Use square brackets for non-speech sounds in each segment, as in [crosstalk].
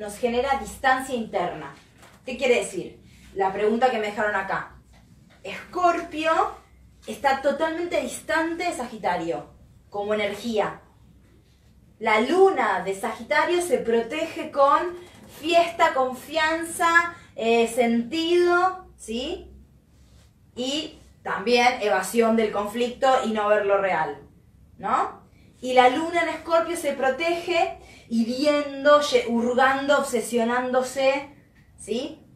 nos genera distancia interna. ¿Qué quiere decir? La pregunta que me dejaron acá. Escorpio está totalmente distante de Sagitario, como energía. La luna de Sagitario se protege con fiesta, confianza, eh, sentido, ¿sí? Y también evasión del conflicto y no ver lo real, ¿no? Y la luna en Escorpio se protege hiriendo, hurgando, obsesionándose, ¿sí?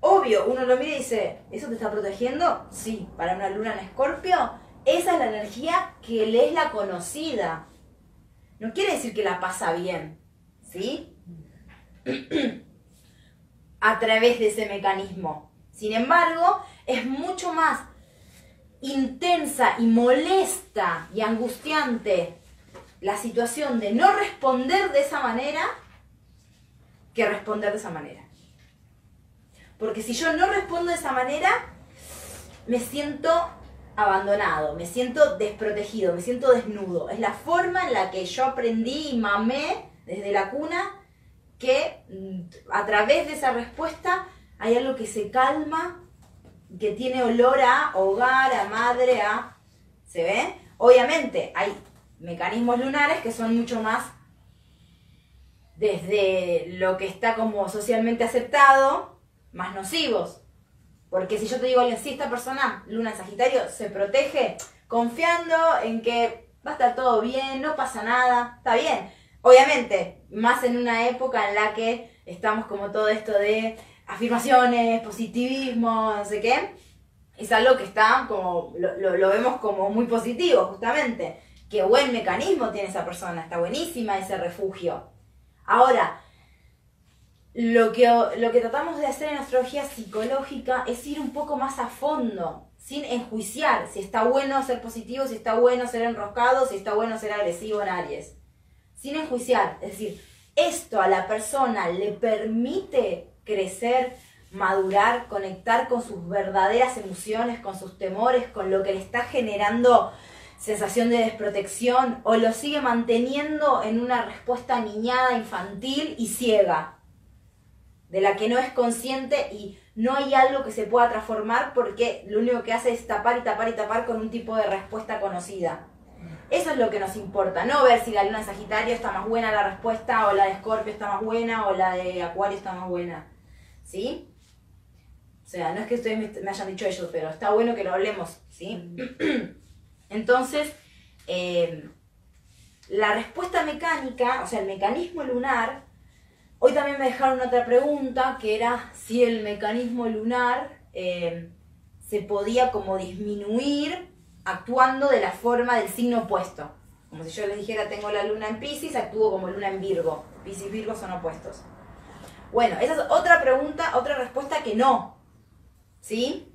Obvio, uno lo mira y dice, ¿eso te está protegiendo? Sí, para una luna en Escorpio, esa es la energía que le es la conocida. No quiere decir que la pasa bien, ¿sí? [clears throat] A través de ese mecanismo. Sin embargo, es mucho más intensa y molesta y angustiante la situación de no responder de esa manera que responder de esa manera. Porque si yo no respondo de esa manera, me siento abandonado, me siento desprotegido, me siento desnudo. Es la forma en la que yo aprendí y mamé desde la cuna que mm, a través de esa respuesta hay algo que se calma que tiene olor a hogar, a madre, a... ¿Se ve? Obviamente hay mecanismos lunares que son mucho más desde lo que está como socialmente aceptado, más nocivos. Porque si yo te digo sí, esta persona, luna en Sagitario, se protege confiando en que va a estar todo bien, no pasa nada, está bien. Obviamente, más en una época en la que estamos como todo esto de afirmaciones, positivismo, no sé qué, es algo que está como, lo, vemos como muy positivo, justamente. Qué buen mecanismo tiene esa persona, está buenísima ese refugio. Ahora, lo que, lo que tratamos de hacer en astrología psicológica es ir un poco más a fondo, sin enjuiciar si está bueno ser positivo, si está bueno ser enroscado, si está bueno ser agresivo en Aries. Sin enjuiciar, es decir, esto a la persona le permite crecer, madurar, conectar con sus verdaderas emociones, con sus temores, con lo que le está generando sensación de desprotección o lo sigue manteniendo en una respuesta niñada, infantil y ciega, de la que no es consciente y no hay algo que se pueda transformar porque lo único que hace es tapar y tapar y tapar con un tipo de respuesta conocida. Eso es lo que nos importa, no ver si la luna de Sagitario está más buena la respuesta o la de Escorpio está más buena o la de Acuario está más buena. ¿sí? O sea, no es que ustedes me, hayan dicho ellos, pero está bueno que lo hablemos, ¿sí? [clears throat] Entonces, eh, la respuesta mecánica, o sea, el mecanismo lunar, hoy también me dejaron otra pregunta, que era si el mecanismo lunar eh, se podía como disminuir actuando de la forma del signo opuesto. Como si yo les dijera, tengo la luna en Pisces, actúo como luna en Virgo. Pisces y Virgo son opuestos. Bueno, esa es otra pregunta, otra respuesta que no. ¿Sí?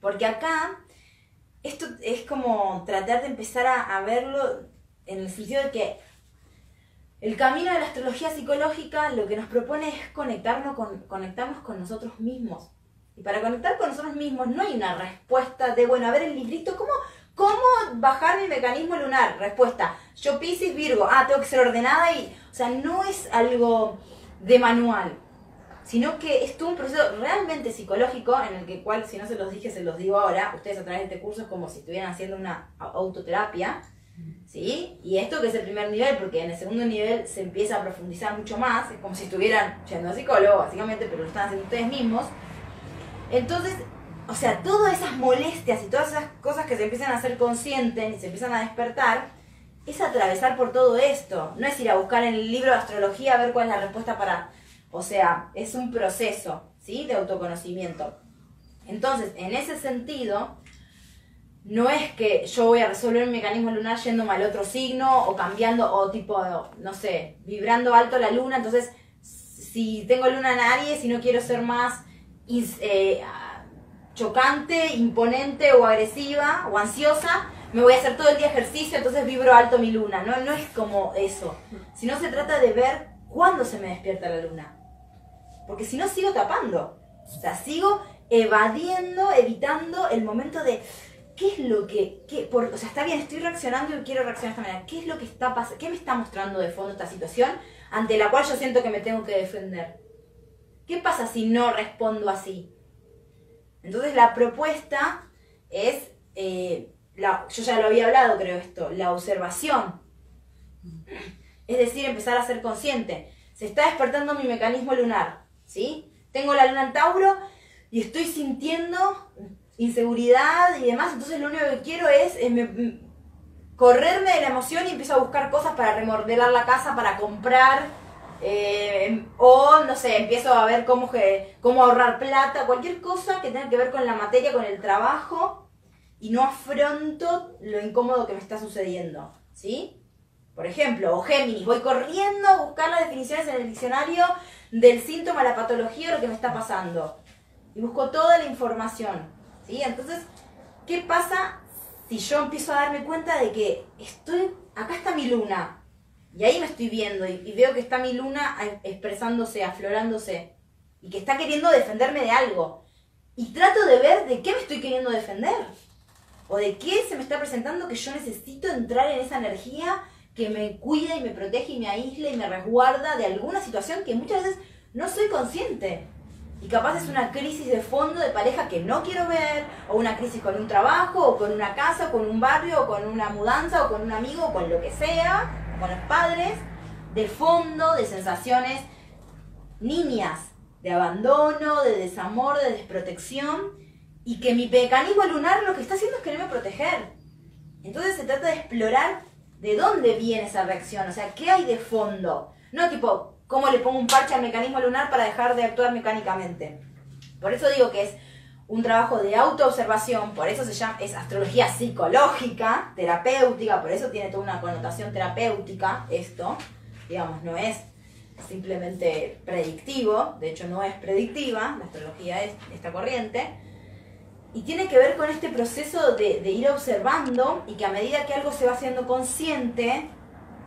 Porque acá esto es como tratar de empezar a, verlo en el sentido de que el camino de la astrología psicológica lo que nos propone es conectarnos con, conectarnos con nosotros mismos. Y para conectar con nosotros mismos no hay una respuesta de, bueno, a ver el librito, ¿cómo, cómo bajar mi mecanismo lunar? Respuesta, yo Pisces, Virgo, ah, tengo que ser ordenada y, o sea, no es algo de manual, sino que es todo un proceso realmente psicológico en el que cual, si no se los dije, se los digo ahora, ustedes a través de este curso es como si estuvieran haciendo una autoterapia, ¿sí? Y esto que es el primer nivel, porque en el segundo nivel se empieza a profundizar mucho más, es como si estuvieran yendo a psicólogo, básicamente, pero lo están haciendo ustedes mismos. Entonces, o sea, todas esas molestias y todas esas cosas que se empiezan a hacer conscientes y se empiezan a despertar, es atravesar por todo esto. No es ir a buscar en el libro de astrología a ver cuál es la respuesta para... O sea, es un proceso, ¿sí? De autoconocimiento. Entonces, en ese sentido, no es que yo voy a resolver mi mecanismo lunar yéndome al otro signo o cambiando o tipo, no sé, vibrando alto la luna. Entonces, si tengo luna en Aries y no quiero ser más eh, chocante, imponente o agresiva o ansiosa, me voy a hacer todo el día ejercicio, entonces vibro alto mi luna. No, no es como eso. Sino se trata de ver cuándo se me despierta la luna. Porque si no, sigo tapando. O sea, sigo evadiendo, evitando el momento de ¿qué es lo que, qué, o sea, está bien, estoy reaccionando y quiero reaccionar de esta manera, ¿qué es lo que está pasando, qué me está mostrando de fondo esta situación ante la cual yo siento que me tengo que defender? ¿Qué pasa si no respondo así? Entonces la propuesta es, eh, yo ya lo había hablado creo esto, la observación. Es decir, empezar a ser consciente. Se está despertando mi mecanismo lunar, ¿sí? Tengo la luna en Tauro y estoy sintiendo inseguridad y demás, entonces lo único que quiero es, correrme de la emoción y empiezo a buscar cosas para remodelar la casa, para comprar, eh, o no sé, empiezo a ver cómo, cómo ahorrar plata, cualquier cosa que tenga que ver con la materia, con el trabajo, y no afronto lo incómodo que me está sucediendo, ¿sí? Por ejemplo, o Géminis, voy corriendo a buscar las definiciones en el diccionario del síntoma, la patología, lo que me está pasando. Y busco toda la información. ¿sí? Entonces, ¿qué pasa si yo empiezo a darme cuenta de que estoy, acá está mi luna, y ahí me estoy viendo y, veo que está mi luna expresándose, aflorándose, y que está queriendo defenderme de algo, y trato de ver de qué me estoy queriendo defender, o de qué se me está presentando que yo necesito entrar en esa energía que me cuida y me protege y me aísla y me resguarda de alguna situación que muchas veces no soy consciente. Y capaz es una crisis de fondo de pareja que no quiero ver, o una crisis con un trabajo, o con una casa, o con un barrio, o con una mudanza, o con un amigo, o con lo que sea, con los padres, de fondo, de sensaciones niñas, de abandono, de desamor, de desprotección, y que mi mecanismo lunar lo que está haciendo es quererme proteger. Entonces se trata de explorar de dónde viene esa reacción, o sea, qué hay de fondo. No tipo, cómo le pongo un parche al mecanismo lunar para dejar de actuar mecánicamente. Por eso digo que es un trabajo de autoobservación, por eso se llama, es astrología psicológica, terapéutica, por eso tiene toda una connotación terapéutica esto, digamos, no es simplemente predictivo, de hecho no es predictiva, la astrología es esta corriente, y tiene que ver con este proceso de, de ir observando y que a medida que algo se va haciendo consciente,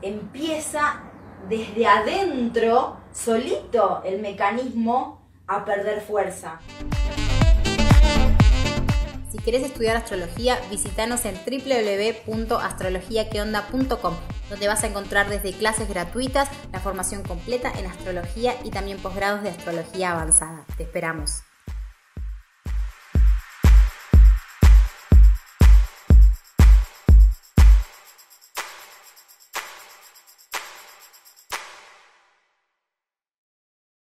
empieza desde adentro, solito, el mecanismo a perder fuerza. Si quieres estudiar astrología, visítanos en www.astrologiaqueonda.com, donde vas a encontrar desde clases gratuitas, la formación completa en astrología y también posgrados de astrología avanzada. Te esperamos.